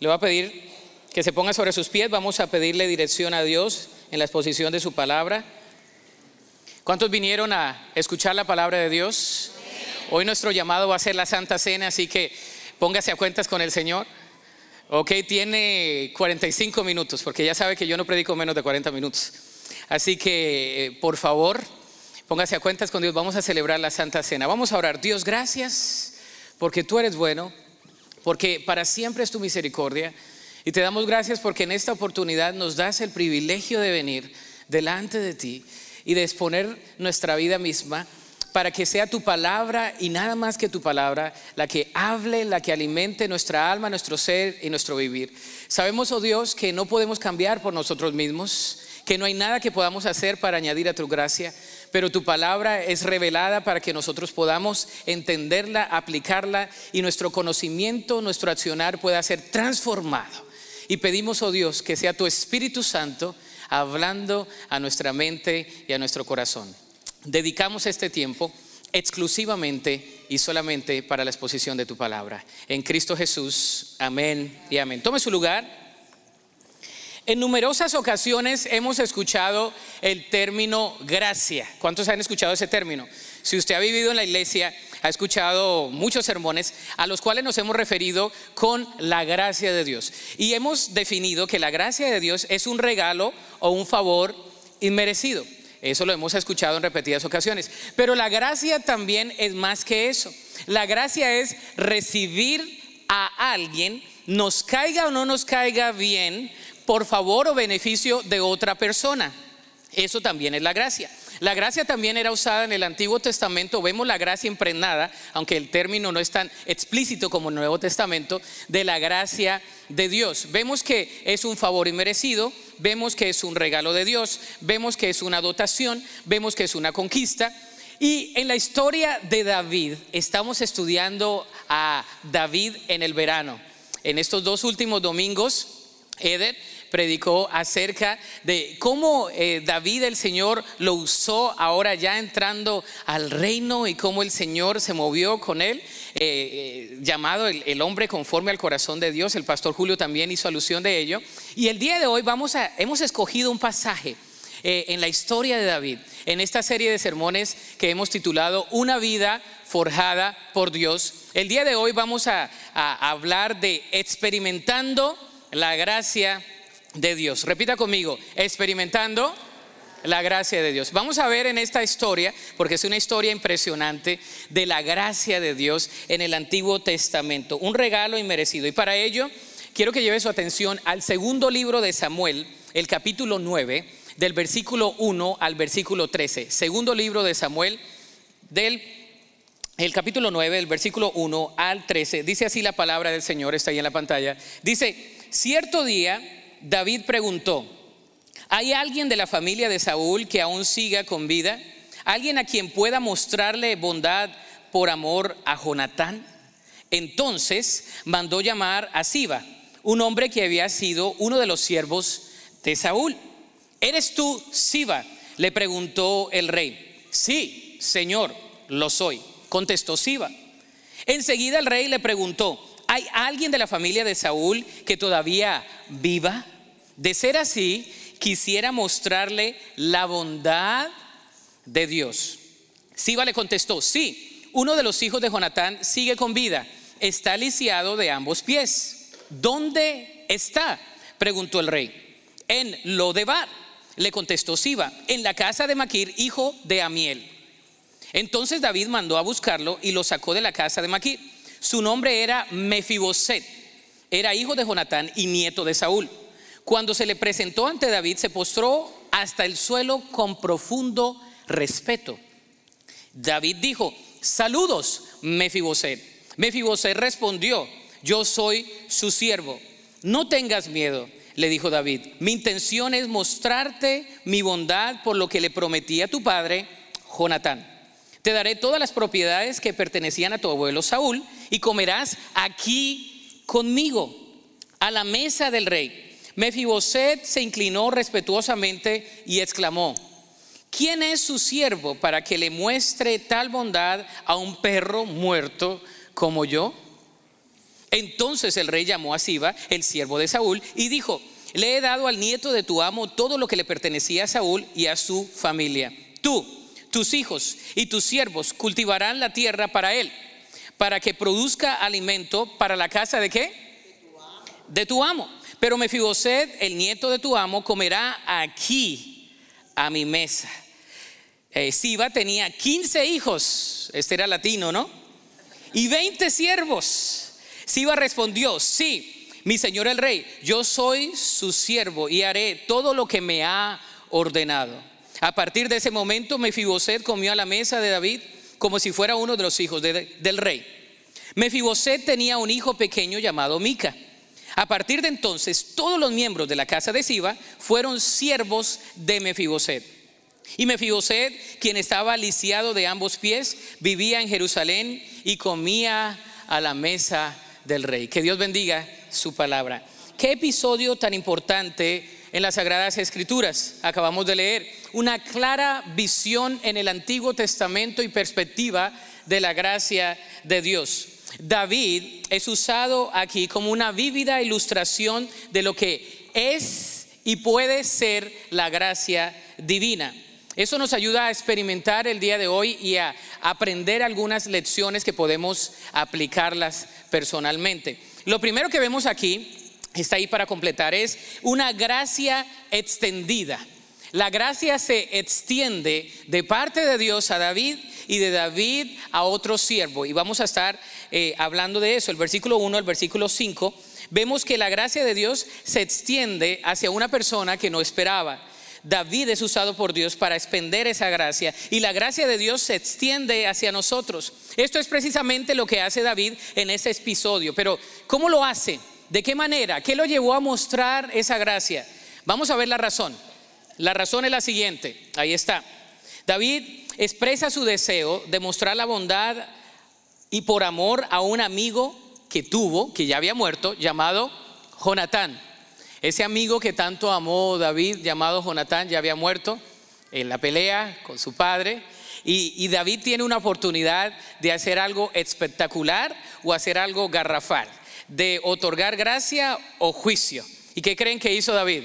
Le voy a pedir que se ponga sobre sus pies, vamos a pedirle dirección a Dios en la exposición de su palabra. ¿Cuántos vinieron a escuchar la palabra de Dios? Hoy nuestro llamado va a ser la Santa Cena, así que póngase a cuentas con el Señor. Ok, tiene 45 minutos, porque ya sabe que yo no predico menos de 40 minutos. Así que, eh, por favor, póngase a cuentas con Dios. Vamos a celebrar la Santa Cena. Vamos a orar. Dios, gracias, porque tú eres bueno, porque para siempre es tu misericordia. Y te damos gracias porque en esta oportunidad nos das el privilegio de venir delante de ti y de exponer nuestra vida misma para que sea tu palabra y nada más que tu palabra la que hable, la que alimente nuestra alma, nuestro ser y nuestro vivir. Sabemos, oh Dios, que no podemos cambiar por nosotros mismos, que no hay nada que podamos hacer para añadir a tu gracia, pero tu palabra es revelada para que nosotros podamos entenderla, aplicarla y nuestro conocimiento, nuestro accionar pueda ser transformado. Y pedimos, oh Dios, que sea tu Espíritu Santo hablando a nuestra mente y a nuestro corazón dedicamos este tiempo exclusivamente y solamente para la exposición de tu palabra. En Cristo Jesús, amén y amén. Tome su lugar. En numerosas ocasiones hemos escuchado el término gracia. ¿Cuántos han escuchado ese término? Si usted ha vivido en la iglesia, ha escuchado muchos sermones a los cuales nos hemos referido con la gracia de Dios. Y hemos definido que la gracia de Dios es un regalo o un favor inmerecido. Eso lo hemos escuchado en repetidas ocasiones. Pero la gracia también es más que eso. La gracia es recibir a alguien, nos caiga o no nos caiga bien, por favor o beneficio de otra persona. Eso también es la gracia. La gracia también era usada en el Antiguo Testamento, vemos la gracia impregnada, aunque el término no es tan explícito como en el Nuevo Testamento, de la gracia de Dios. Vemos que es un favor inmerecido, vemos que es un regalo de Dios, vemos que es una dotación, vemos que es una conquista. Y en la historia de David, estamos estudiando a David en el verano. En estos dos últimos domingos, Eder predicó acerca de cómo eh, David el Señor lo usó ahora ya entrando al reino y cómo el Señor se movió con él, eh, eh, llamado el, hombre conforme al corazón de Dios. El pastor Julio también hizo alusión de ello. Y el día de hoy vamos a, hemos escogido un pasaje. en la historia de David, en esta serie de sermones que hemos titulado Una vida forjada por Dios. El día de hoy vamos a hablar de experimentando la gracia de Dios. Repita conmigo, experimentando la gracia de Dios. Vamos a ver en esta historia, porque es una historia impresionante, de la gracia de Dios en el Antiguo Testamento. Un regalo inmerecido. Y para ello, quiero que lleve su atención al segundo libro de Samuel, el capítulo 9, del versículo 1 al versículo 13. Segundo libro de Samuel, del el capítulo 9, del versículo 1 al 13. Dice así la palabra del Señor, está ahí en la pantalla. Dice, cierto día David preguntó, ¿hay alguien de la familia de Saúl que aún siga con vida? ¿Alguien a quien pueda mostrarle bondad por amor a Jonatán? Entonces mandó llamar a Siba, un hombre que había sido uno de los siervos de Saúl. ¿Eres tú Siba? Le preguntó el rey. Sí, señor, lo soy, contestó Siba. Enseguida el rey le preguntó, ¿hay alguien de la familia de Saúl que todavía viva? De ser así, quisiera mostrarle la bondad de Dios. Siba le contestó, sí, uno de los hijos de Jonatán sigue con vida, está lisiado de ambos pies. ¿Dónde está? preguntó el rey. En Lodebar, le contestó Siba, en la casa de Maquir, hijo de Amiel. Entonces David mandó a buscarlo y lo sacó de la casa de Maquir. Su nombre era Mefiboset, era hijo de Jonatán y nieto de Saúl. Cuando se le presentó ante David, se postró hasta el suelo con profundo respeto. David dijo, saludos, Mefiboset. Mefiboset respondió, yo soy su siervo. No tengas miedo, le dijo David. Mi intención es mostrarte mi bondad por lo que le prometí a tu padre, Jonatán. Te daré todas las propiedades que pertenecían a tu abuelo Saúl y comerás aquí conmigo, a la mesa del rey. Mefiboset se inclinó respetuosamente y exclamó: ¿Quién es su siervo para que le muestre tal bondad a un perro muerto como yo? Entonces el rey llamó a Siba, el siervo de Saúl, y dijo, le he dado al nieto de tu amo todo lo que le pertenecía a Saúl y a su familia. Tú, tus hijos y tus siervos cultivarán la tierra para él, para que produzca alimento para la casa de qué? De tu amo. Pero Mefiboset, el nieto de tu amo, comerá aquí a mi mesa. Eh, Siba tenía 15 hijos, este era latino, ¿no? Y 20 siervos. Siba respondió, sí, mi señor el rey, yo soy su siervo y haré todo lo que me ha ordenado. A partir de ese momento, Mefiboset comió a la mesa de David como si fuera uno de los hijos del rey. Mefiboset tenía un hijo pequeño llamado Mica. A partir de entonces, todos los miembros de la casa de Siba fueron siervos de Mefiboset. Y Mefiboset, quien estaba lisiado de ambos pies, vivía en Jerusalén y comía a la mesa del rey. Que Dios bendiga su palabra. Qué episodio tan importante en las Sagradas Escrituras. Acabamos de leer una clara visión en el Antiguo Testamento y perspectiva de la gracia de Dios. David es usado aquí como una vívida ilustración de lo que es y puede ser la gracia divina. Eso nos ayuda a experimentar el día de hoy y a aprender algunas lecciones que podemos aplicarlas personalmente. Lo primero que vemos aquí, está ahí para completar, es una gracia extendida. La gracia se extiende de parte de Dios a David y de David a otro siervo. Y vamos a estar eh, hablando de eso. El versículo 1 al versículo 5, vemos que la gracia de Dios se extiende hacia una persona que no esperaba. David es usado por Dios para expender esa gracia y la gracia de Dios se extiende hacia nosotros. Esto es precisamente lo que hace David en ese episodio. Pero ¿cómo lo hace? ¿De qué manera? ¿Qué lo llevó a mostrar esa gracia? Vamos a ver la razón. La razón es la siguiente. Ahí está. David expresa su deseo de mostrar la bondad y por amor a un amigo que tuvo, que ya había muerto, llamado Jonatán. Ese amigo que tanto amó David, llamado Jonatán, ya había muerto en la pelea con su padre. Y, David tiene una oportunidad de hacer algo espectacular o hacer algo garrafal, de otorgar gracia o juicio. ¿Y qué creen que hizo David?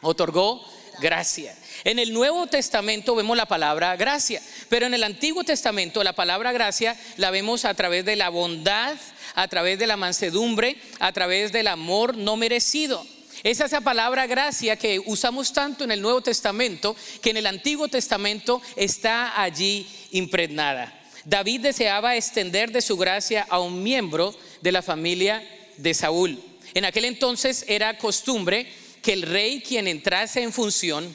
Otorgó gracia. En el Nuevo Testamento vemos la palabra gracia, pero en el Antiguo Testamento la palabra gracia la vemos a través de la bondad, a través de la mansedumbre, a través del amor no merecido. Es esa palabra gracia que usamos tanto en el Nuevo Testamento que en el Antiguo Testamento está allí impregnada. David deseaba extender de su gracia a un miembro de la familia de Saúl. En aquel entonces era costumbre que el rey quien entrase en función,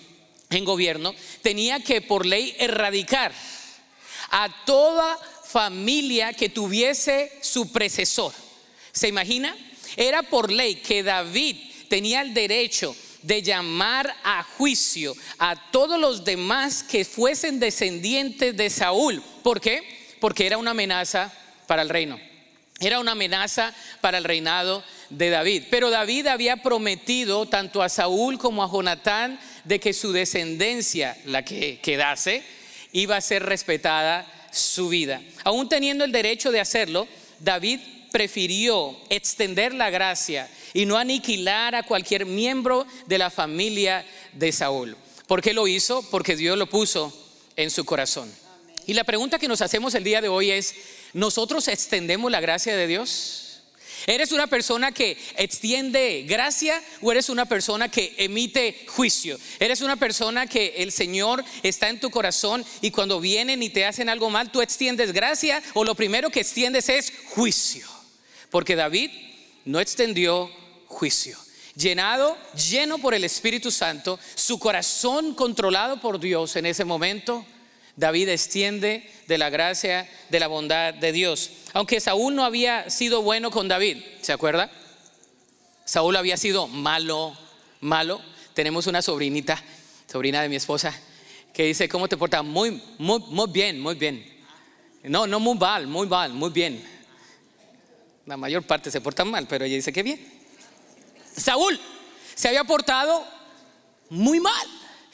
en gobierno, tenía que por ley erradicar a toda familia que tuviese su precesor. ¿Se imagina? Era por ley que David tenía el derecho de llamar a juicio a todos los demás que fuesen descendientes de Saúl. ¿Por qué? Porque era una amenaza para el reino. Era una amenaza para el reinado de David. Pero David había prometido tanto a Saúl como a Jonatán de que su descendencia, la que quedase, iba a ser respetada su vida. Aún teniendo el derecho de hacerlo, David prefirió extender la gracia y no aniquilar a cualquier miembro de la familia de Saúl. ¿Por qué lo hizo? Porque Dios lo puso en su corazón. Y la pregunta que nos hacemos el día de hoy es, ¿nosotros extendemos la gracia de Dios? ¿Eres una persona que extiende gracia o eres una persona que emite juicio? ¿Eres una persona que el Señor está en tu corazón y cuando vienen y te hacen algo mal, tú extiendes gracia o lo primero que extiendes es juicio? Porque David no extendió juicio. Llenado, lleno por el Espíritu Santo, su corazón controlado por Dios en ese momento, David extiende de la gracia, de la bondad de Dios. Aunque Saúl no había sido bueno con David, ¿se acuerda? Saúl había sido malo, malo. Tenemos una sobrinita, sobrina de mi esposa, que dice, ¿cómo te portas? Muy, muy, muy bien, muy bien. No, no muy mal, muy mal, muy bien. La mayor parte se portan mal, pero ella dice que bien. Saúl se había portado muy mal.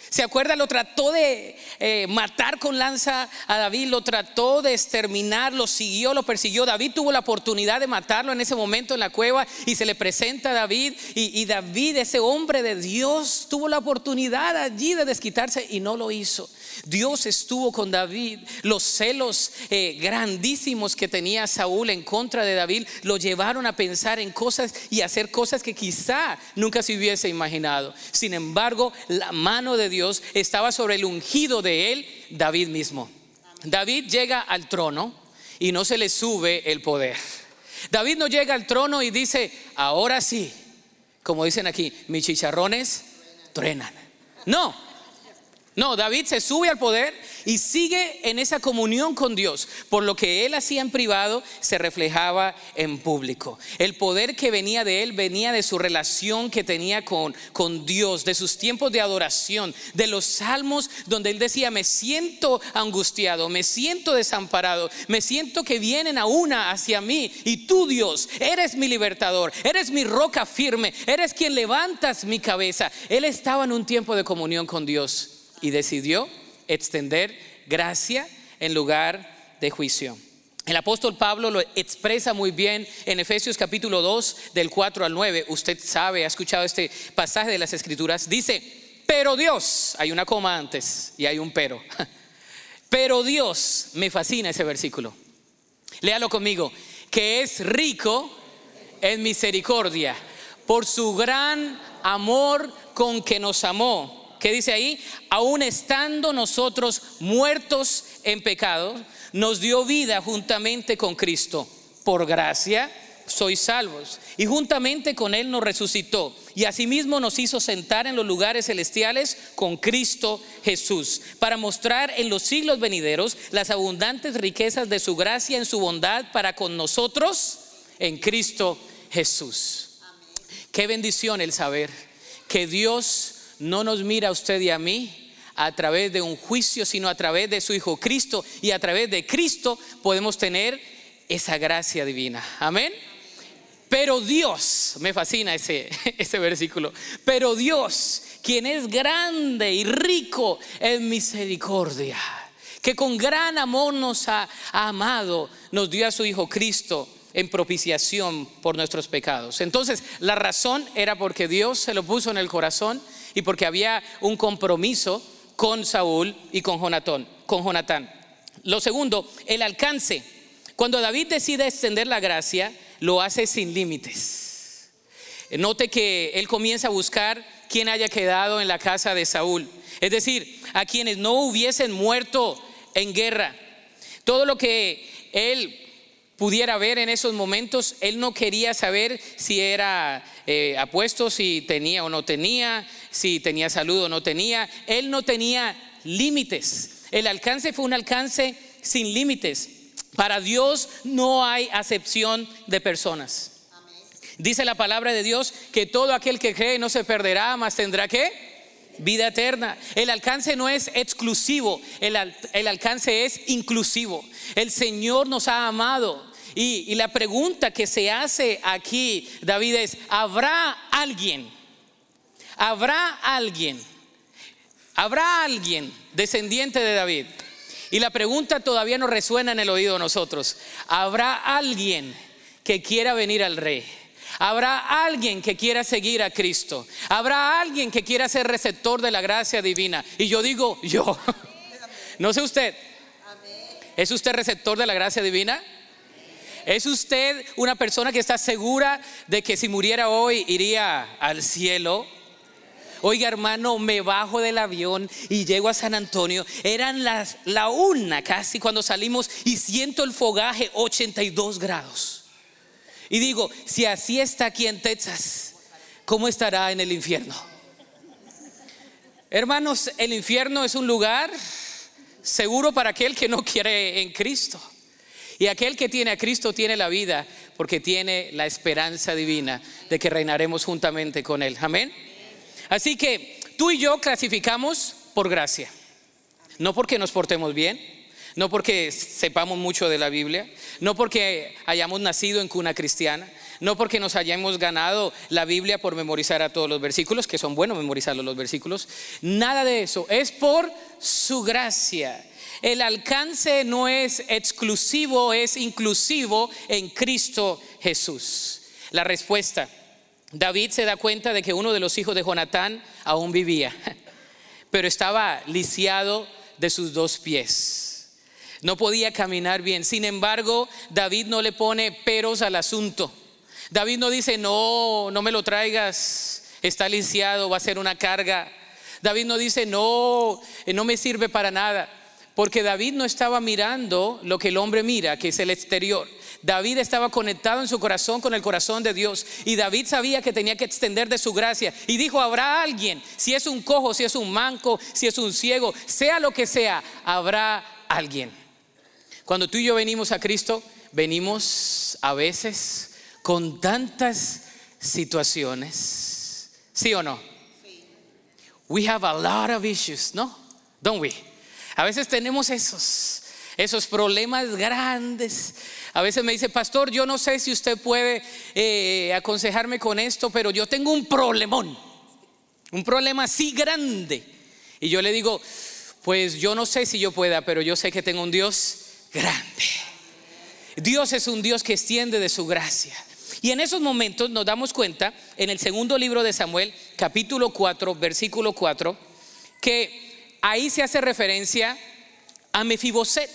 ¿Se acuerda? Lo trató de eh, matar con lanza a David, lo trató de exterminar, lo siguió, lo persiguió. David tuvo la oportunidad de matarlo en ese momento en la cueva y se le presenta a David. Y, y David, ese hombre de Dios, tuvo la oportunidad allí de desquitarse y no lo hizo. Dios estuvo con David. Los celos eh, grandísimos que tenía Saúl en contra de David lo llevaron a pensar en cosas y hacer cosas que quizá nunca se hubiese imaginado. Sin embargo, la mano de Dios estaba sobre el ungido de él, David mismo. David llega al trono y no se le sube el poder. David no llega al trono y dice, ahora sí, como dicen aquí, mis chicharrones truenan. No, no, David se sube al poder y sigue en esa comunión con Dios. Por lo que él hacía en privado se reflejaba en público. El poder que venía de él venía de su relación que tenía con, con Dios, de sus tiempos de adoración, de los salmos donde él decía, me siento angustiado, me siento desamparado, me siento que vienen a una hacia mí. Y tú Dios, eres mi libertador, eres mi roca firme, eres quien levantas mi cabeza. Él estaba en un tiempo de comunión con Dios y decidió extender gracia en lugar de juicio. El apóstol Pablo lo expresa muy bien en Efesios capítulo 2 del 4 al 9. Usted sabe, ha escuchado este pasaje de las escrituras. Dice, pero Dios, hay una coma antes y hay un pero. Pero Dios, me fascina ese versículo. Léalo conmigo, que es rico en misericordia por su gran amor con que nos amó ¿Qué dice ahí? Aún estando nosotros muertos en pecado, nos dio vida juntamente con Cristo. Por gracia sois salvos. Y juntamente con Él nos resucitó. Y asimismo nos hizo sentar en los lugares celestiales con Cristo Jesús, para mostrar en los siglos venideros las abundantes riquezas de su gracia en su bondad para con nosotros en Cristo Jesús. Qué bendición el saber que Dios no nos mira a usted y a mí a través de un juicio, sino a través de su Hijo Cristo. Y a través de Cristo podemos tener esa gracia divina. Amén. Pero Dios, me fascina ese, ese versículo, pero Dios, quien es grande y rico en misericordia, que con gran amor nos ha, ha amado, nos dio a su Hijo Cristo en propiciación por nuestros pecados. Entonces, la razón era porque Dios se lo puso en el corazón y porque había un compromiso con Saúl y con Jonatán. Con Jonatán. Lo segundo, el alcance. Cuando David decide extender la gracia, lo hace sin límites. Note que él comienza a buscar quien haya quedado en la casa de Saúl. Es decir, a quienes no hubiesen muerto en guerra. Todo lo que él pudiera ver en esos momentos. Él no quería saber si era eh, apuesto, si tenía o no tenía, si tenía salud o no tenía. Él no tenía límites. El alcance fue un alcance sin límites. Para Dios no hay acepción de personas. Dice la palabra de Dios que todo aquel que cree no se perderá, más tendrá que vida eterna. El alcance no es exclusivo, el, alcance es inclusivo. El Señor nos ha amado y, la pregunta que se hace aquí, David, es, ¿habrá alguien? ¿Habrá alguien? ¿Habrá alguien descendiente de David? Y la pregunta todavía no resuena en el oído de nosotros. ¿Habrá alguien que quiera venir al rey? Habrá alguien que quiera seguir a Cristo. Habrá alguien que quiera ser receptor de la gracia divina. Y yo digo, yo. No sé usted. ¿Es usted receptor de la gracia divina? ¿Es usted una persona que está segura de que si muriera hoy iría al cielo? Oiga hermano, me bajo del avión y llego a San Antonio. Eran las, la una casi cuando salimos y siento el fogaje 82 grados. Y digo, si así está aquí en Texas, ¿cómo estará en el infierno? Hermanos, el infierno es un lugar seguro para aquel que no quiere en Cristo. Y aquel que tiene a Cristo tiene la vida porque tiene la esperanza divina de que reinaremos juntamente con Él. Amén. Así que tú y yo clasificamos por gracia. No porque nos portemos bien, no porque sepamos mucho de la Biblia, no porque hayamos nacido en cuna cristiana, no porque nos hayamos ganado la Biblia por memorizar a todos los versículos, que son buenos memorizar los versículos, nada de eso, es por su gracia. El alcance no es exclusivo, es inclusivo en Cristo Jesús. La respuesta, David se da cuenta de que uno de los hijos de Jonatán aún vivía, pero estaba lisiado de sus dos pies. No podía caminar bien. Sin embargo, David no le pone peros al asunto. David no dice, no, no me lo traigas, está lisiado, va a ser una carga. David no dice, no, no me sirve para nada. Porque David no estaba mirando lo que el hombre mira, que es el exterior. David estaba conectado en su corazón con el corazón de Dios. Y David sabía que tenía que extender de su gracia. Y dijo, habrá alguien, si es un cojo, si es un manco, si es un ciego, sea lo que sea, habrá alguien. Cuando tú y yo venimos a Cristo, venimos a veces con tantas situaciones. ¿Sí o no? We have a lot of issues, ¿no? Don't we? A veces tenemos esos, esos problemas grandes. A veces me dice, pastor, yo no sé si usted puede eh, aconsejarme con esto, pero yo tengo un problemón, un problema así grande. Y yo le digo, pues yo no sé si yo pueda, pero yo sé que tengo un Dios grande. Dios es un Dios que extiende de su gracia. Y en esos momentos nos damos cuenta, en el segundo libro de Samuel, capítulo 4, versículo 4, que ahí se hace referencia a Mefiboset.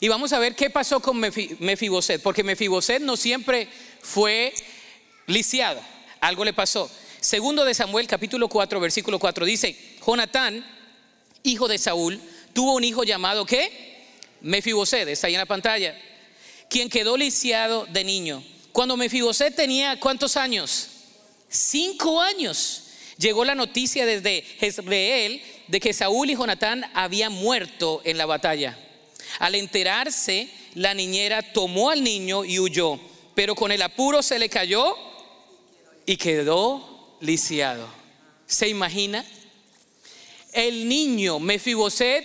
Y vamos a ver qué pasó con Mefiboset, porque Mefiboset no siempre fue lisiado, algo le pasó. Segundo de Samuel, capítulo 4, versículo 4, dice, Jonatán, hijo de Saúl, tuvo un hijo llamado ¿qué? Mefiboset, está ahí en la pantalla, quien quedó lisiado de niño. Cuando Mefiboset tenía cuántos años? Cinco años. Llegó la noticia desde Jezreel de que Saúl y Jonatán habían muerto en la batalla. Al enterarse, la niñera tomó al niño y huyó, pero con el apuro se le cayó y quedó lisiado. ¿Se imagina? El niño Mefiboset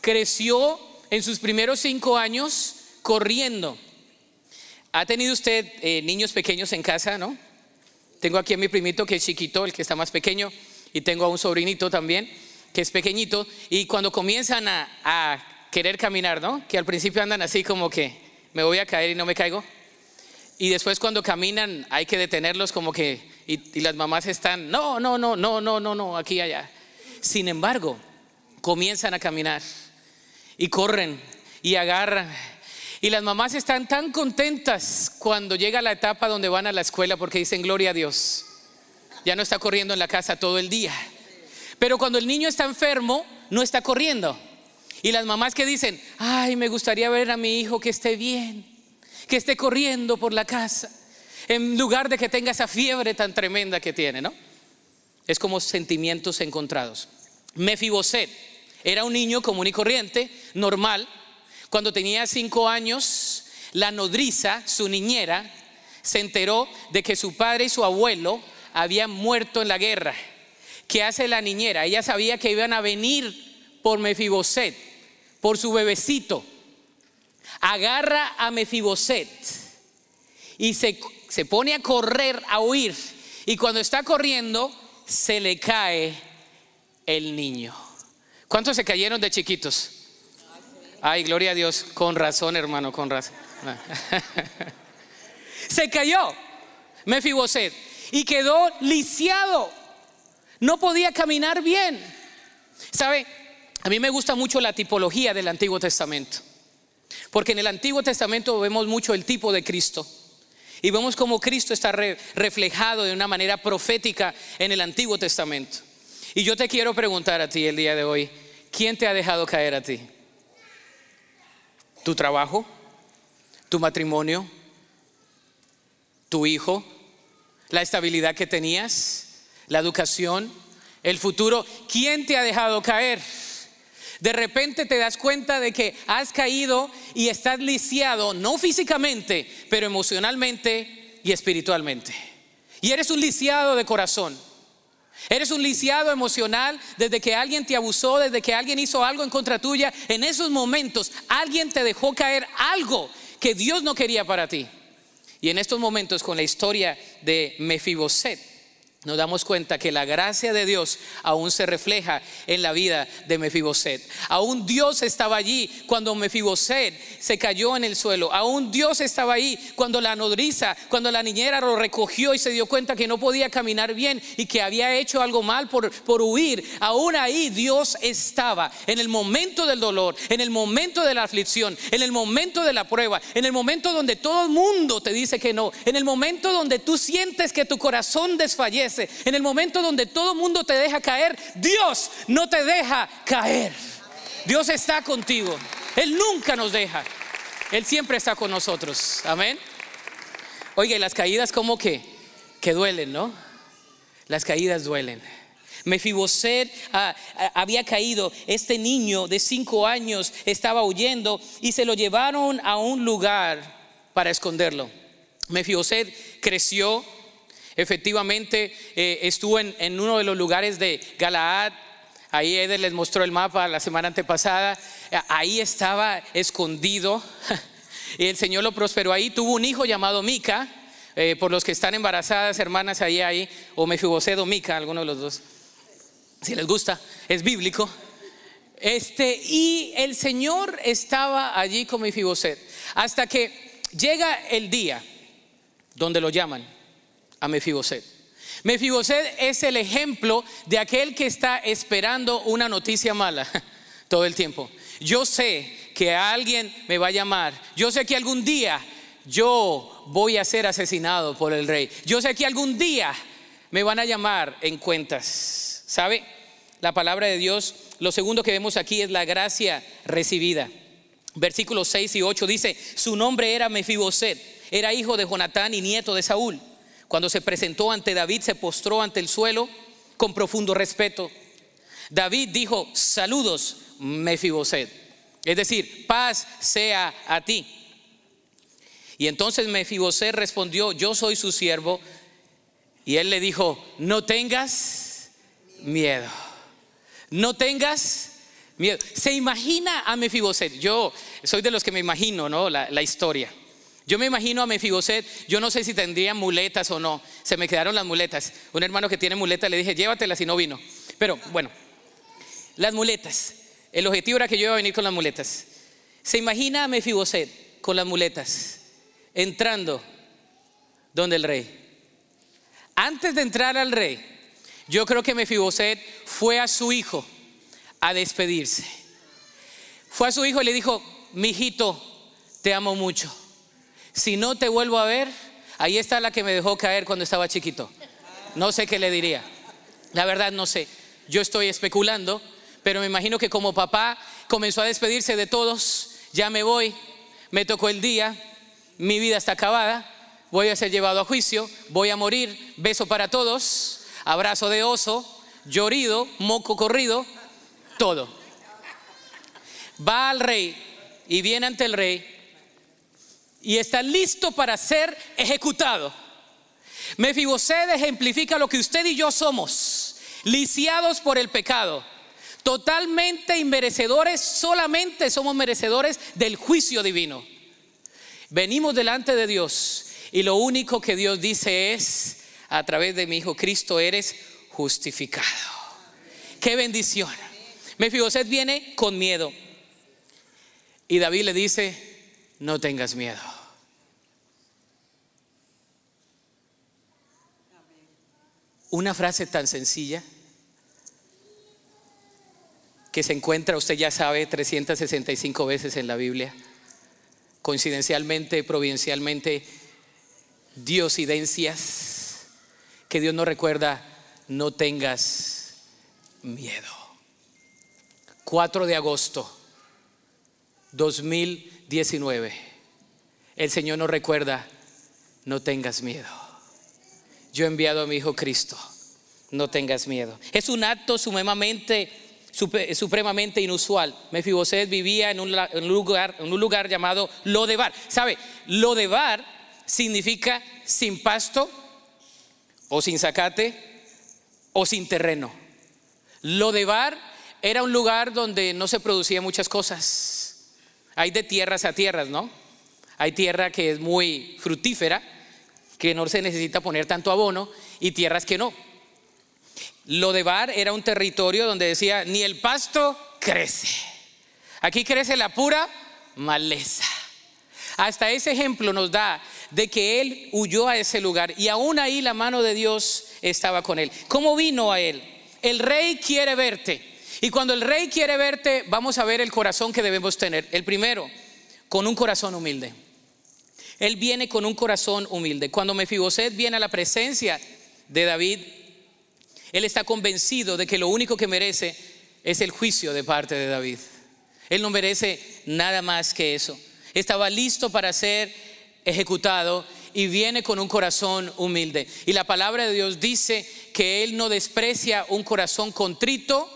creció en sus primeros cinco años corriendo. ¿Ha tenido usted eh, niños pequeños en casa, no? Tengo aquí a mi primito que es chiquito, el que está más pequeño, y tengo a un sobrinito también que es pequeñito, y cuando comienzan a, querer caminar, ¿no? Que al principio andan así como que me voy a caer y no me caigo. Y después cuando caminan hay que detenerlos como que, y, y las mamás están, no, no, no, no, no, no, no, aquí, allá. Sin embargo, comienzan a caminar y corren y agarran y las mamás están tan contentas cuando llega la etapa donde van a la escuela porque dicen, gloria a Dios, ya no está corriendo en la casa todo el día. Pero cuando el niño está enfermo, no está corriendo. Y las mamás que dicen, ay, me gustaría ver a mi hijo que esté bien, que esté corriendo por la casa, en lugar de que tenga esa fiebre tan tremenda que tiene, ¿no? Es como sentimientos encontrados. Mefiboset era un niño común y corriente, normal, cuando tenía cinco años, la nodriza, su niñera, se enteró de que su padre y su abuelo habían muerto en la guerra. ¿Qué hace la niñera? Ella sabía que iban a venir por Mefiboset, por su bebecito. Agarra a Mefiboset y se, se pone a correr, a huir. Y cuando está corriendo, se le cae el niño. ¿Cuántos se cayeron de chiquitos? Ay, gloria a Dios. Con razón, hermano, con razón. Se cayó Mefiboset y quedó lisiado. No podía caminar bien. ¿Sabe? A mí me gusta mucho la tipología del Antiguo Testamento. Porque en el Antiguo Testamento vemos mucho el tipo de Cristo. Y vemos cómo Cristo está reflejado de una manera profética en el Antiguo Testamento. Y yo te quiero preguntar a ti el día de hoy, ¿quién te ha dejado caer a ti? tu trabajo, tu matrimonio, tu hijo, la estabilidad que tenías, la educación, el futuro. ¿Quién te ha dejado caer? De repente te das cuenta de que has caído y estás lisiado, no físicamente, pero emocionalmente y espiritualmente. Y eres un lisiado de corazón. Eres un lisiado emocional desde que alguien te abusó, desde que alguien hizo algo en contra tuya. En esos momentos alguien te dejó caer algo que Dios no quería para ti. Y en estos momentos con la historia de Mefiboset, nos damos cuenta que la gracia de Dios aún se refleja en la vida de Mefiboset. Aún Dios estaba allí cuando Mefiboset se cayó en el suelo. Aún Dios estaba ahí cuando la nodriza, cuando la niñera lo recogió y se dio cuenta que no podía caminar bien y que había hecho algo mal por, por huir. Aún ahí Dios estaba en el momento del dolor, en el momento de la aflicción, en el momento de la prueba, en el momento donde todo el mundo te dice que no, en el momento donde tú sientes que tu corazón desfallece en el momento donde todo mundo te deja caer, Dios no te deja caer. Dios está contigo. Él nunca nos deja. Él siempre está con nosotros. Amén. Oiga, las caídas como que, que duelen, ¿no? Las caídas duelen. Mefiboset había caído, este niño de cinco años estaba huyendo y se lo llevaron a un lugar para esconderlo. Mefiboset creció, Efectivamente, eh, estuvo en, uno de los lugares de Galaad. Ahí Eder les mostró el mapa la semana antepasada. Eh, ahí estaba escondido. Y el Señor lo prosperó ahí. Tuvo un hijo llamado Mica. Eh, por los que están embarazadas, hermanas, ahí, o Mefiboset o Mica, alguno de los dos. Si les gusta, es bíblico. Este, y el Señor estaba allí con Mefiboset. Hasta que llega el día donde lo llaman a Mefiboset. Mefiboset es el ejemplo de aquel que está esperando una noticia mala todo el tiempo. Yo sé que alguien me va a llamar. Yo sé que algún día yo voy a ser asesinado por el rey. Yo sé que algún día me van a llamar en cuentas. ¿Sabe? La palabra de Dios, lo segundo que vemos aquí es la gracia recibida. Versículos 6 y 8 dice, su nombre era Mefiboset, era hijo de Jonatán y nieto de Saúl. Cuando se presentó ante David, se postró ante el suelo con profundo respeto. David dijo, saludos, Mefiboset. Es decir, paz sea a ti. Y entonces Mefiboset respondió, yo soy su siervo. Y él le dijo, no tengas miedo. No tengas miedo. Se imagina a Mefiboset. Yo soy de los que me imagino, ¿no? La, la historia. Yo me imagino a Mefiboset, yo no sé si tendría muletas o no, se me quedaron las muletas. Un hermano que tiene muletas le dije, llévatelas y no vino. Pero bueno, las muletas. El objetivo era que yo iba a venir con las muletas. Se imagina a Mefiboset con las muletas, entrando donde el rey. Antes de entrar al rey, yo creo que Mefiboset fue a su hijo a despedirse. Fue a su hijo y le dijo, mi hijito, te amo mucho si no te vuelvo a ver, ahí está la que me dejó caer cuando estaba chiquito. No sé qué le diría. La verdad no sé. Yo estoy especulando, pero me imagino que como papá comenzó a despedirse de todos, ya me voy, me tocó el día, mi vida está acabada, voy a ser llevado a juicio, voy a morir, beso para todos, abrazo de oso, llorido, moco corrido, todo. Va al rey y viene ante el rey y está listo para ser ejecutado. Mefiboset ejemplifica lo que usted y yo somos, lisiados por el pecado, totalmente inmerecedores, solamente somos merecedores del juicio divino. Venimos delante de Dios y lo único que Dios dice es, a través de mi Hijo Cristo eres justificado. Qué bendición. Mefiboset viene con miedo y David le dice, no tengas miedo. Una frase tan sencilla que se encuentra, usted ya sabe, 365 veces en la Biblia. Coincidencialmente, providencialmente, diosidencias, que Dios nos recuerda, no tengas miedo. 4 de agosto 2019. El Señor nos recuerda, no tengas miedo yo he enviado a mi Hijo Cristo. No tengas miedo. Es un acto supremamente, supremamente inusual. Mefiboset vivía en un, lugar, en un lugar llamado Lodebar. ¿Sabe? Lodebar significa sin pasto o sin zacate o sin terreno. Lodebar era un lugar donde no se producían muchas cosas. Hay de tierras a tierras, ¿no? Hay tierra que es muy frutífera que no se necesita poner tanto abono, y tierras que no. Lo de Bar era un territorio donde decía, ni el pasto crece. Aquí crece la pura maleza. Hasta ese ejemplo nos da de que él huyó a ese lugar y aún ahí la mano de Dios estaba con él. ¿Cómo vino a él? El rey quiere verte. Y cuando el rey quiere verte, vamos a ver el corazón que debemos tener. El primero, con un corazón humilde. Él viene con un corazón humilde. Cuando Mefiboset viene a la presencia de David, él está convencido de que lo único que merece es el juicio de parte de David. Él no merece nada más que eso. Estaba listo para ser ejecutado y viene con un corazón humilde. Y la palabra de Dios dice que Él no desprecia un corazón contrito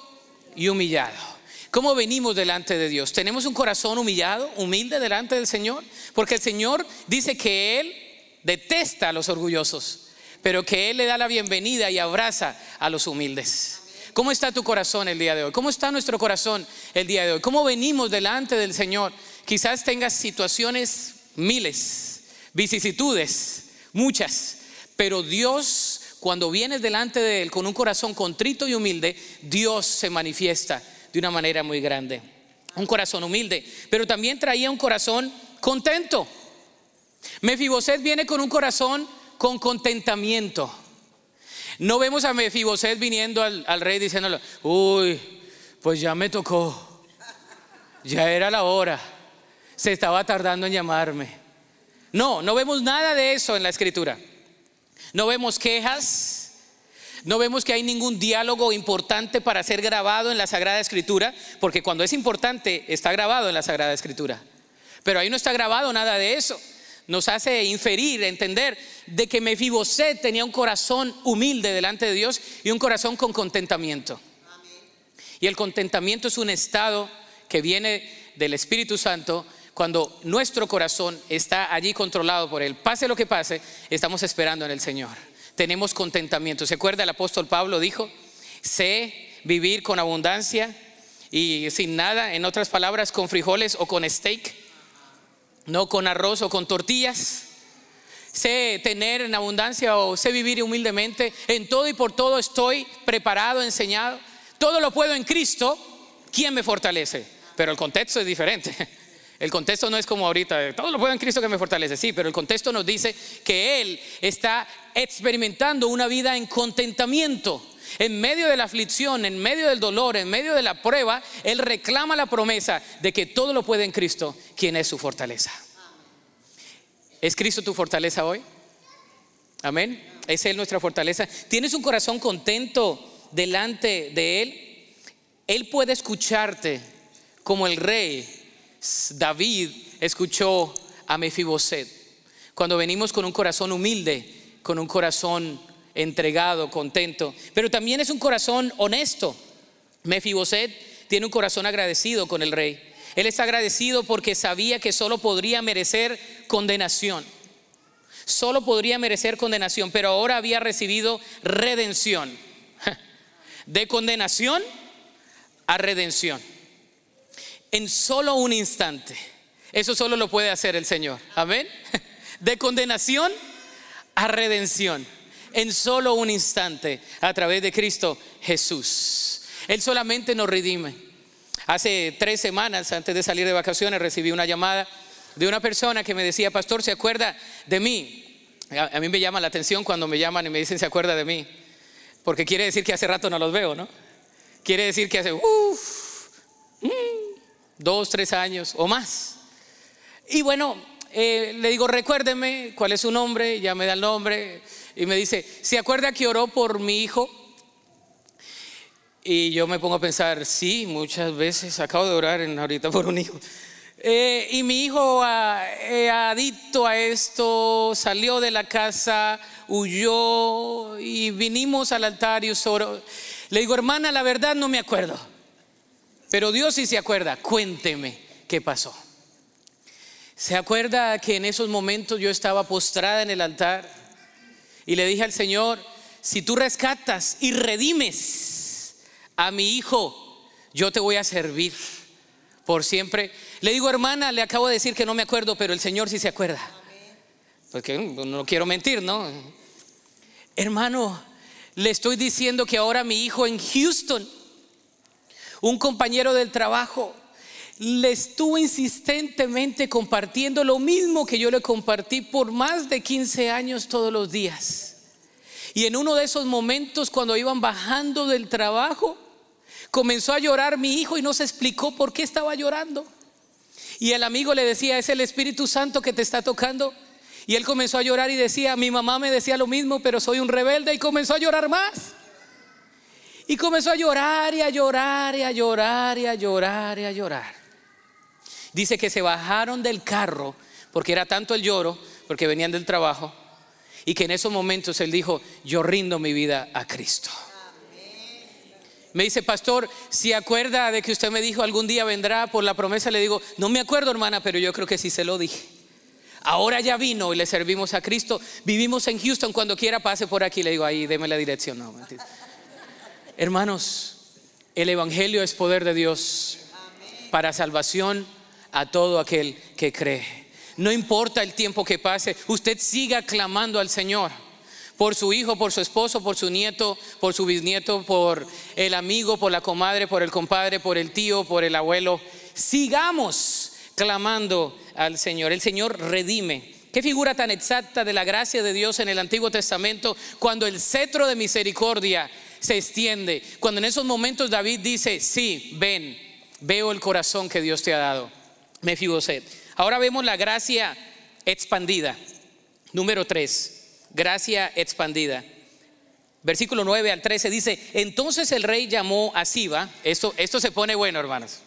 y humillado. ¿Cómo venimos delante de Dios? ¿Tenemos un corazón humillado, humilde delante del Señor? Porque el Señor dice que Él detesta a los orgullosos, pero que Él le da la bienvenida y abraza a los humildes. ¿Cómo está tu corazón el día de hoy? ¿Cómo está nuestro corazón el día de hoy? ¿Cómo venimos delante del Señor? Quizás tengas situaciones miles, vicisitudes, muchas, pero Dios, cuando vienes delante de Él con un corazón contrito y humilde, Dios se manifiesta de una manera muy grande. Un corazón humilde, pero también traía un corazón contento. Mefiboset viene con un corazón con contentamiento. No vemos a Mefiboset viniendo al, al rey diciéndole, uy, pues ya me tocó, ya era la hora, se estaba tardando en llamarme. No, no vemos nada de eso en la escritura. No vemos quejas, no vemos que hay ningún diálogo importante para ser grabado en la Sagrada Escritura, porque cuando es importante está grabado en la Sagrada Escritura. Pero ahí no está grabado nada de eso. Nos hace inferir, entender de que Mefiboset tenía un corazón humilde delante de Dios y un corazón con contentamiento. Y el contentamiento es un estado que viene del Espíritu Santo cuando nuestro corazón está allí controlado por Él. Pase lo que pase, estamos esperando en el Señor tenemos contentamiento. ¿Se acuerda? El apóstol Pablo dijo, sé vivir con abundancia y sin nada, en otras palabras, con frijoles o con steak, no con arroz o con tortillas. Sé tener en abundancia o sé vivir humildemente. En todo y por todo estoy preparado, enseñado. Todo lo puedo en Cristo, ¿quién me fortalece? Pero el contexto es diferente. El contexto no es como ahorita, todo lo puedo en Cristo que me fortalece, sí, pero el contexto nos dice que Él está experimentando una vida en contentamiento. En medio de la aflicción, en medio del dolor, en medio de la prueba, Él reclama la promesa de que todo lo puede en Cristo, quien es su fortaleza. ¿Es Cristo tu fortaleza hoy? Amén. ¿Es Él nuestra fortaleza? ¿Tienes un corazón contento delante de Él? Él puede escucharte como el rey David escuchó a Mefiboset. Cuando venimos con un corazón humilde, con un corazón entregado, contento, pero también es un corazón honesto. Mefiboset tiene un corazón agradecido con el rey. Él está agradecido porque sabía que solo podría merecer condenación. Solo podría merecer condenación, pero ahora había recibido redención. De condenación a redención en solo un instante. Eso solo lo puede hacer el Señor. Amén. De condenación a redención. En solo un instante a través de Cristo Jesús. Él solamente nos redime. Hace tres semanas, antes de salir de vacaciones, recibí una llamada de una persona que me decía, pastor, ¿se acuerda de mí? A, mí me llama la atención cuando me llaman y me dicen, ¿se acuerda de mí? Porque quiere decir que hace rato no los veo, ¿no? Quiere decir que hace, uff, dos, tres años o más. Y bueno, eh, le digo, recuérdeme cuál es su nombre, ya me da el nombre y me dice, ¿se acuerda que oró por mi hijo? Y yo me pongo a pensar, sí, muchas veces acabo de orar ahorita por un hijo. Eh, y mi hijo, eh, adicto a esto, salió de la casa, huyó y vinimos al altar y oró. Le digo, hermana, la verdad no me acuerdo. Pero Dios sí se acuerda, cuénteme qué pasó. ¿Se acuerda que en esos momentos yo estaba postrada en el altar y le dije al Señor, si tú rescatas y redimes a mi hijo, yo te voy a servir por siempre? Le digo, hermana, le acabo de decir que no me acuerdo, pero el Señor sí se acuerda. Porque no quiero mentir, ¿no? Hermano, le estoy diciendo que ahora mi hijo en Houston, un compañero del trabajo, le estuvo insistentemente compartiendo lo mismo que yo le compartí por más de 15 años todos los días. Y en uno de esos momentos, cuando iban bajando del trabajo, comenzó a llorar mi hijo y no se explicó por qué estaba llorando. Y el amigo le decía, es el Espíritu Santo que te está tocando. Y él comenzó a llorar y decía, mi mamá me decía lo mismo, pero soy un rebelde. Y comenzó a llorar más. Y comenzó a llorar y a llorar y a llorar y a llorar y a llorar. Dice que se bajaron del carro porque era tanto el lloro, porque venían del trabajo. Y que en esos momentos él dijo, yo rindo mi vida a Cristo. Me dice, pastor, si acuerda de que usted me dijo algún día vendrá por la promesa, le digo, no me acuerdo hermana, pero yo creo que sí se lo dije. Ahora ya vino y le servimos a Cristo. Vivimos en Houston, cuando quiera pase por aquí, le digo, ahí, deme la dirección. No, Hermanos, el Evangelio es poder de Dios para salvación a todo aquel que cree. No importa el tiempo que pase, usted siga clamando al Señor por su hijo, por su esposo, por su nieto, por su bisnieto, por el amigo, por la comadre, por el compadre, por el tío, por el abuelo. Sigamos clamando al Señor. El Señor redime. Qué figura tan exacta de la gracia de Dios en el Antiguo Testamento cuando el cetro de misericordia se extiende. Cuando en esos momentos David dice, sí, ven, veo el corazón que Dios te ha dado. Mefiboset. Ahora vemos la gracia expandida. Número 3 gracia expandida. Versículo 9 al 13 dice, entonces el rey llamó a Siba, esto, esto se pone bueno hermanos,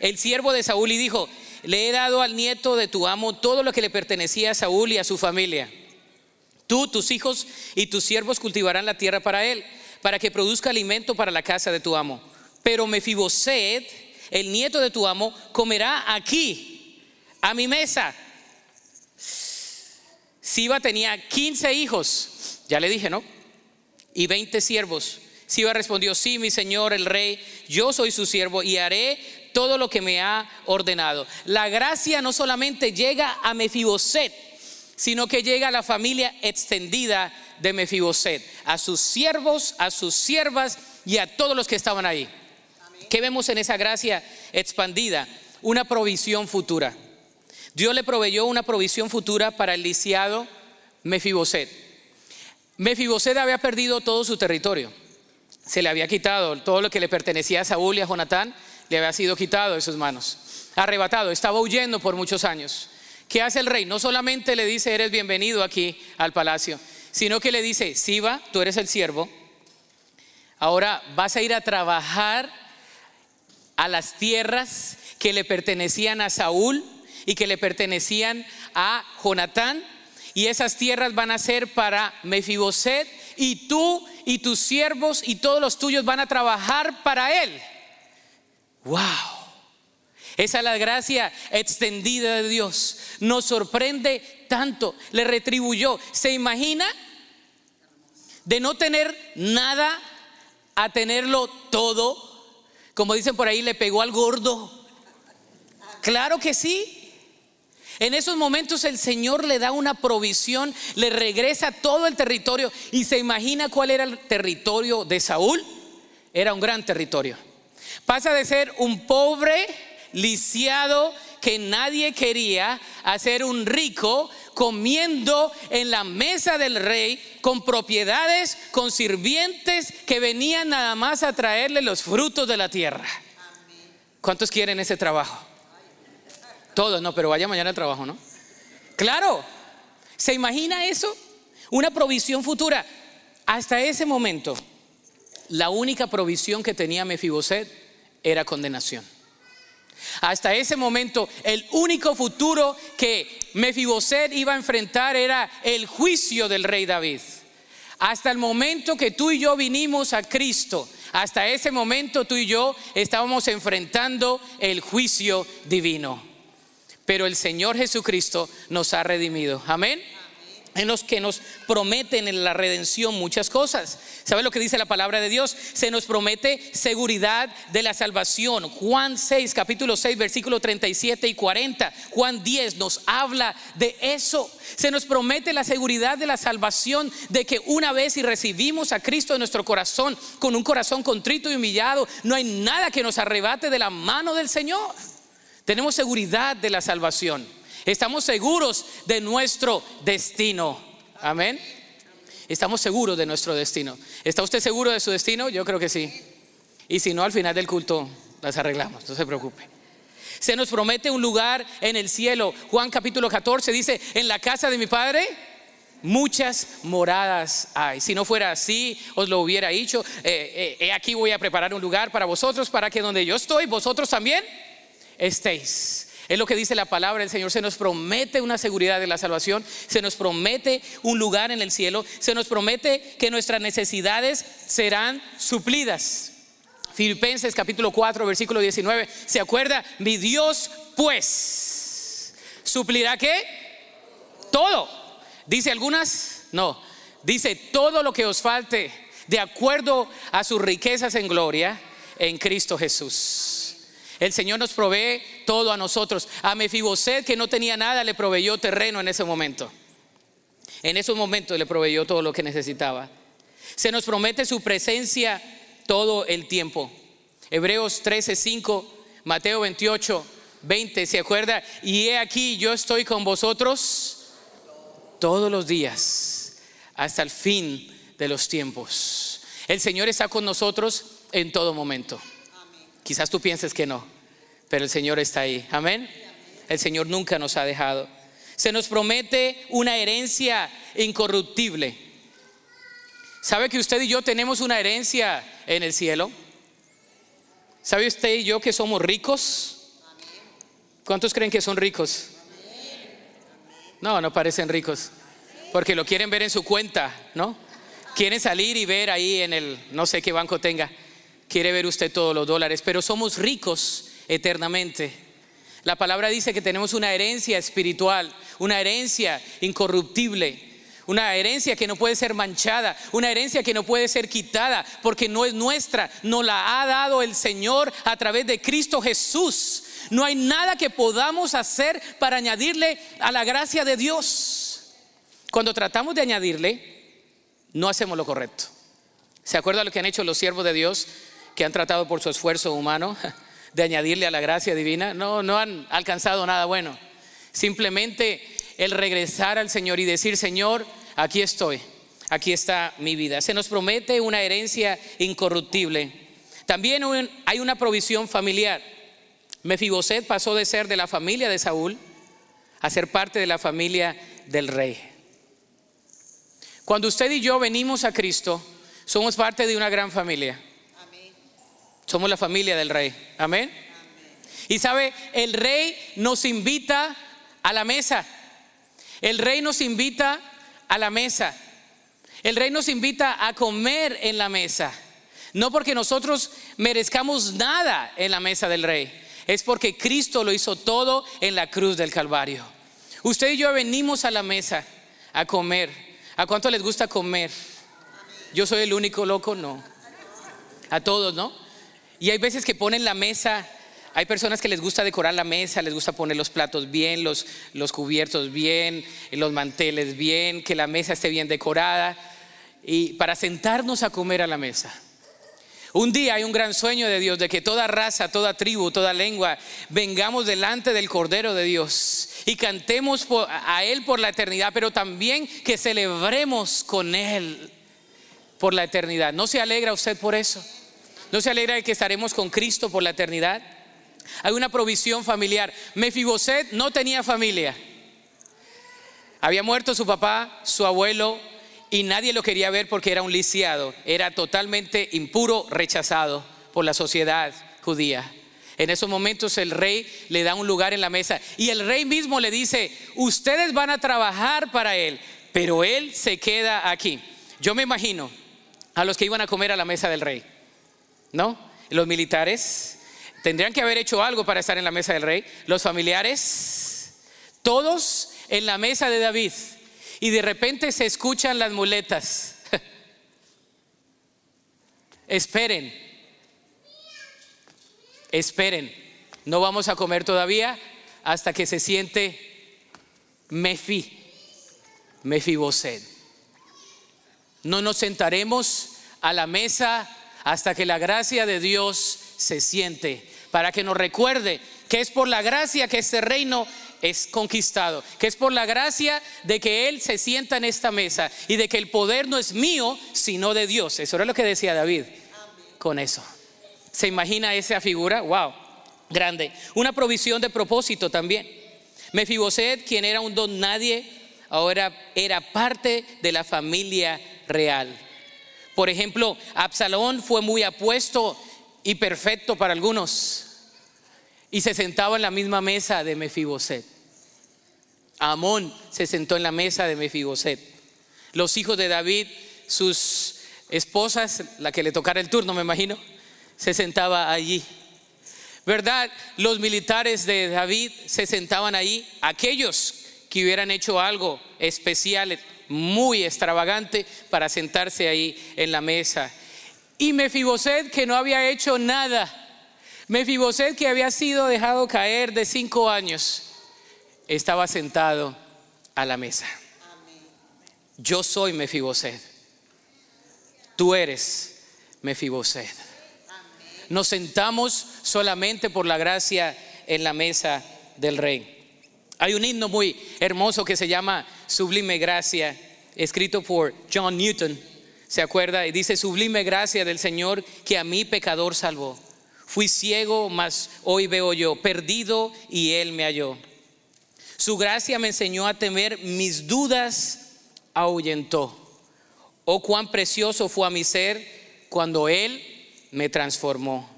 el siervo de Saúl y dijo, le he dado al nieto de tu amo todo lo que le pertenecía a Saúl y a su familia. Tú, tus hijos y tus siervos cultivarán la tierra para él, para que produzca alimento para la casa de tu amo. Pero Mefiboset, el nieto de tu amo, comerá aquí, a mi mesa Siba tenía 15 hijos, ya le dije, ¿no? Y 20 siervos. Siba respondió, sí, mi señor, el rey, yo soy su siervo y haré todo lo que me ha ordenado. La gracia no solamente llega a Mefiboset, sino que llega a la familia extendida de Mefiboset, a sus siervos, a sus siervas y a todos los que estaban ahí. ¿Qué vemos en esa gracia expandida? Una provisión futura. Dios le proveyó una provisión futura para el lisiado Mefiboset. Mefiboset había perdido todo su territorio. Se le había quitado todo lo que le pertenecía a Saúl y a Jonatán, le había sido quitado de sus manos. Arrebatado, estaba huyendo por muchos años. ¿Qué hace el rey? No solamente le dice, eres bienvenido aquí al palacio, sino que le dice, Siba, tú eres el siervo, ahora vas a ir a trabajar a las tierras que le pertenecían a Saúl y que le pertenecían a Jonatán. Y esas tierras van a ser para Mefiboset y tú y tus siervos y todos los tuyos van a trabajar para él. Wow. Esa es la gracia extendida de Dios. Nos sorprende tanto. Le retribuyó. ¿Se imagina? De no tener nada a tenerlo todo. Como dicen por ahí, le pegó al gordo. Claro que sí. En esos momentos el Señor le da una provisión, le regresa todo el territorio y se imagina cuál era el territorio de Saúl. Era un gran territorio. Pasa de ser un pobre, lisiado, que nadie quería, a ser un rico comiendo en la mesa del rey con propiedades, con sirvientes que venían nada más a traerle los frutos de la tierra. ¿Cuántos quieren ese trabajo? Todos, no, pero vaya mañana al trabajo, ¿no? Claro, ¿se imagina eso? Una provisión futura. Hasta ese momento, la única provisión que tenía Mefiboset era condenación. Hasta ese momento, el único futuro que Mefiboset iba a enfrentar era el juicio del rey David. Hasta el momento que tú y yo vinimos a Cristo, hasta ese momento tú y yo estábamos enfrentando el juicio divino pero el Señor Jesucristo nos ha redimido. Amén. En los que nos prometen en la redención muchas cosas. ¿Sabe lo que dice la palabra de Dios? Se nos promete seguridad de la salvación. Juan 6, capítulo 6, versículo 37 y 40. Juan 10 nos habla de eso. Se nos promete la seguridad de la salvación, de que una vez y recibimos a Cristo en nuestro corazón, con un corazón contrito y humillado, no hay nada que nos arrebate de la mano del Señor. Tenemos seguridad de la salvación. Estamos seguros de nuestro destino. Amén. Estamos seguros de nuestro destino. ¿Está usted seguro de su destino? Yo creo que sí. Y si no, al final del culto las arreglamos, no se preocupe. Se nos promete un lugar en el cielo. Juan capítulo 14 dice, en la casa de mi Padre muchas moradas hay. Si no fuera así, os lo hubiera dicho. Eh, eh, aquí voy a preparar un lugar para vosotros, para que donde yo estoy, vosotros también estéis. Es lo que dice la palabra del Señor. Se nos promete una seguridad de la salvación. Se nos promete un lugar en el cielo. Se nos promete que nuestras necesidades serán suplidas. Filipenses capítulo 4, versículo 19. ¿Se acuerda? Mi Dios pues suplirá qué? Todo. Dice algunas, no. Dice todo lo que os falte de acuerdo a sus riquezas en gloria en Cristo Jesús. El Señor nos provee todo a nosotros. A Mefiboset, que no tenía nada, le proveyó terreno en ese momento. En esos momentos le proveyó todo lo que necesitaba. Se nos promete su presencia todo el tiempo. Hebreos 13, 5, Mateo 28, 20, ¿se acuerda? Y he aquí, yo estoy con vosotros todos los días, hasta el fin de los tiempos. El Señor está con nosotros en todo momento. Quizás tú pienses que no, pero el Señor está ahí. Amén. El Señor nunca nos ha dejado. Se nos promete una herencia incorruptible. ¿Sabe que usted y yo tenemos una herencia en el cielo? ¿Sabe usted y yo que somos ricos? ¿Cuántos creen que son ricos? No, no parecen ricos. Porque lo quieren ver en su cuenta, ¿no? Quieren salir y ver ahí en el, no sé qué banco tenga quiere ver usted todos los dólares, pero somos ricos eternamente. La palabra dice que tenemos una herencia espiritual, una herencia incorruptible, una herencia que no puede ser manchada, una herencia que no puede ser quitada porque no es nuestra, nos la ha dado el Señor a través de Cristo Jesús. No hay nada que podamos hacer para añadirle a la gracia de Dios. Cuando tratamos de añadirle, no hacemos lo correcto. ¿Se acuerda lo que han hecho los siervos de Dios? Que han tratado por su esfuerzo humano de añadirle a la gracia divina, no, no han alcanzado nada bueno. Simplemente el regresar al Señor y decir, Señor, aquí estoy, aquí está mi vida. Se nos promete una herencia incorruptible. También hay una provisión familiar. Mefiboset pasó de ser de la familia de Saúl a ser parte de la familia del rey. Cuando usted y yo venimos a Cristo, somos parte de una gran familia. Somos la familia del rey. Amén. Y sabe, el rey nos invita a la mesa. El rey nos invita a la mesa. El rey nos invita a comer en la mesa. No porque nosotros merezcamos nada en la mesa del rey. Es porque Cristo lo hizo todo en la cruz del Calvario. Usted y yo venimos a la mesa a comer. ¿A cuánto les gusta comer? Yo soy el único loco, no. A todos, ¿no? Y hay veces que ponen la mesa, hay personas que les gusta decorar la mesa, les gusta poner los platos bien, los, cubiertos bien, los manteles bien, que la mesa esté bien decorada, y para sentarnos a comer a la mesa. Un día hay un gran sueño de Dios de que toda raza, toda tribu, toda lengua vengamos delante del Cordero de Dios y cantemos a Él por la eternidad, pero también que celebremos con Él por la eternidad. ¿No se alegra usted por eso? ¿No se alegra de que estaremos con Cristo por la eternidad? Hay una provisión familiar. Mefiboset no tenía familia. Había muerto su papá, su abuelo, y nadie lo quería ver porque era un lisiado. Era totalmente impuro, rechazado por la sociedad judía. En esos momentos el rey le da un lugar en la mesa y el rey mismo le dice, ustedes van a trabajar para él, pero él se queda aquí. Yo me imagino a los que iban a comer a la mesa del rey. ¿No? Los militares tendrían que haber hecho algo para estar en la mesa del rey. Los familiares, todos en la mesa de David. y de repente se escuchan las muletas. Esperen, esperen, no vamos a comer todavía hasta que se siente Mefi, Mefiboset. No nos sentaremos a la mesa hasta que la gracia de Dios se siente, para que nos recuerde que es por la gracia que este reino es conquistado, que es por la gracia de que Él se sienta en esta mesa y de que el poder no es mío, sino de Dios. Eso era lo que decía David con eso. ¿Se imagina esa figura? ¡Wow! Grande. Una provisión de propósito también. Mefiboset, quien era un don nadie, ahora era parte de la familia real. Por ejemplo, Absalón fue muy apuesto y perfecto para algunos y se sentaba en la misma mesa de Mefiboset. Amón se sentó en la mesa de Mefiboset. Los hijos de David, sus esposas, la que le tocara el turno, me imagino, se sentaba allí. ¿Verdad? Los militares de David se sentaban allí. Aquellos que hubieran hecho algo especial, muy extravagante, para sentarse ahí en la mesa. Y Mefiboset, que no había hecho nada, Mefiboset que había sido dejado caer de cinco años, estaba sentado a la mesa. Yo soy Mefiboset. Tú eres Mefiboset. Nos sentamos solamente por la gracia en la mesa del rey. Hay un himno muy hermoso que se llama Sublime Gracia, escrito por John Newton. ¿Se acuerda? Y dice, Sublime Gracia del Señor que a mí pecador salvó Fui ciego, mas hoy veo yo, perdido y Él me halló. Su gracia me enseñó a temer, mis dudas ahuyentó. Oh, cuán precioso fue a mi ser cuando Él me transformó.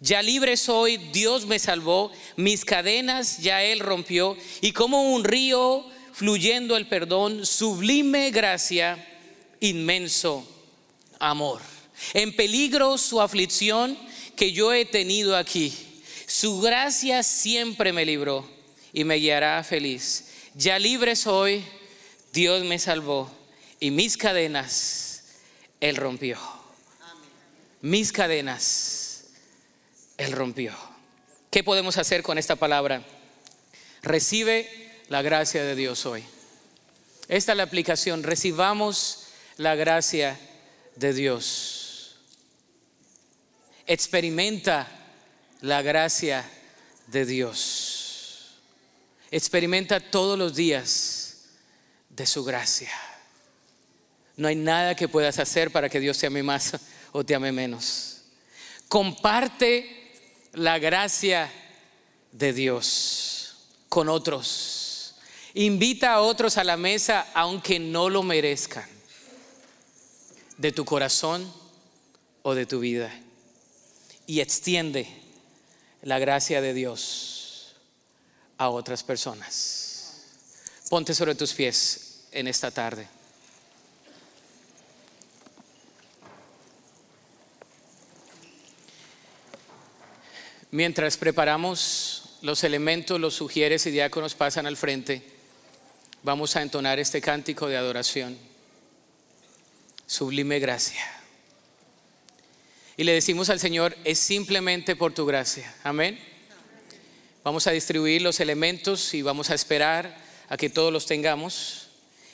Ya libre soy, Dios me salvó, mis cadenas ya Él rompió, y como un río fluyendo el perdón, sublime gracia, inmenso amor. En peligro su aflicción, que yo he tenido aquí. Su gracia siempre me libró y me guiará feliz. Ya libre soy, Dios me salvó y mis cadenas Él rompió. Mis cadenas Él rompió. ¿Qué podemos hacer con esta palabra? Recibe la gracia de Dios hoy. Esta es la aplicación. Recibamos la gracia de Dios experimenta la gracia de Dios. Experimenta todos los días de su gracia. No hay nada que puedas hacer para que Dios te ame más o te ame menos. Comparte la gracia de Dios con otros. Invita a otros a la mesa aunque no lo merezcan. De tu corazón o de tu vida y extiende la gracia de Dios a otras personas. Ponte sobre tus pies en esta tarde. Mientras preparamos los elementos, los sugieres y diáconos pasan al frente, vamos a entonar este cántico de adoración. Sublime gracia. Y le decimos al Señor, es simplemente por tu gracia. Amén. Vamos a distribuir los elementos y vamos a esperar a que todos los tengamos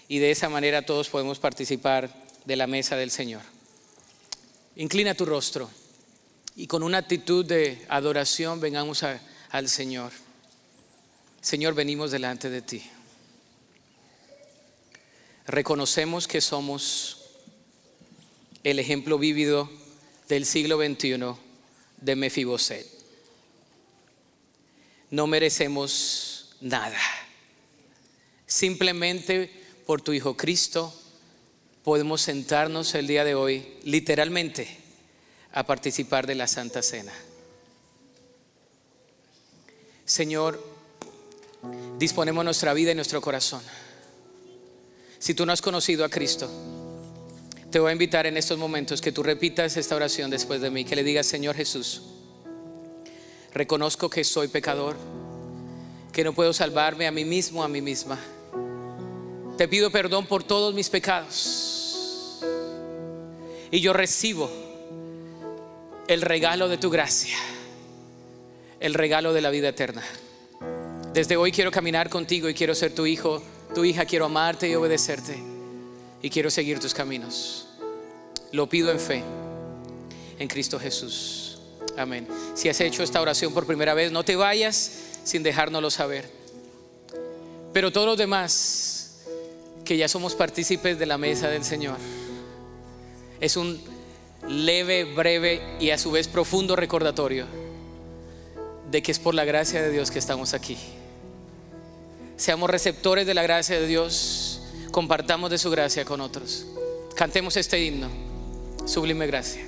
y de esa manera todos podemos participar de la mesa del Señor. Inclina tu rostro y con una actitud de adoración vengamos al Señor. Señor, venimos delante de ti. Reconocemos que somos el ejemplo vívido del siglo XXI de Mefiboset. No merecemos nada. Simplemente por tu Hijo Cristo podemos sentarnos el día de hoy, literalmente, a participar de la Santa Cena. Señor, disponemos nuestra vida y nuestro corazón. Si tú no has conocido a Cristo, te voy a invitar en estos momentos que tú repitas esta oración después de mí, que le digas, Señor Jesús, reconozco que soy pecador, que no puedo salvarme a mí mismo, a mí misma. te pido perdón por todos mis pecados. Y yo recibo el regalo de tu gracia, el regalo de la vida eterna. Desde hoy quiero caminar contigo y quiero ser tu hijo, tu hija, quiero amarte y obedecerte y quiero seguir tus caminos. Lo pido en fe, en Cristo Jesús. Amén. Si has hecho esta oración por primera vez, no te vayas sin dejárnoslo saber. Pero todos los demás, que ya somos partícipes de la mesa del Señor, es un leve, breve y a su vez profundo recordatorio de que es por la gracia de Dios que estamos aquí. Seamos receptores de la gracia de Dios, compartamos de su gracia con otros. Cantemos este himno, sublime gracia.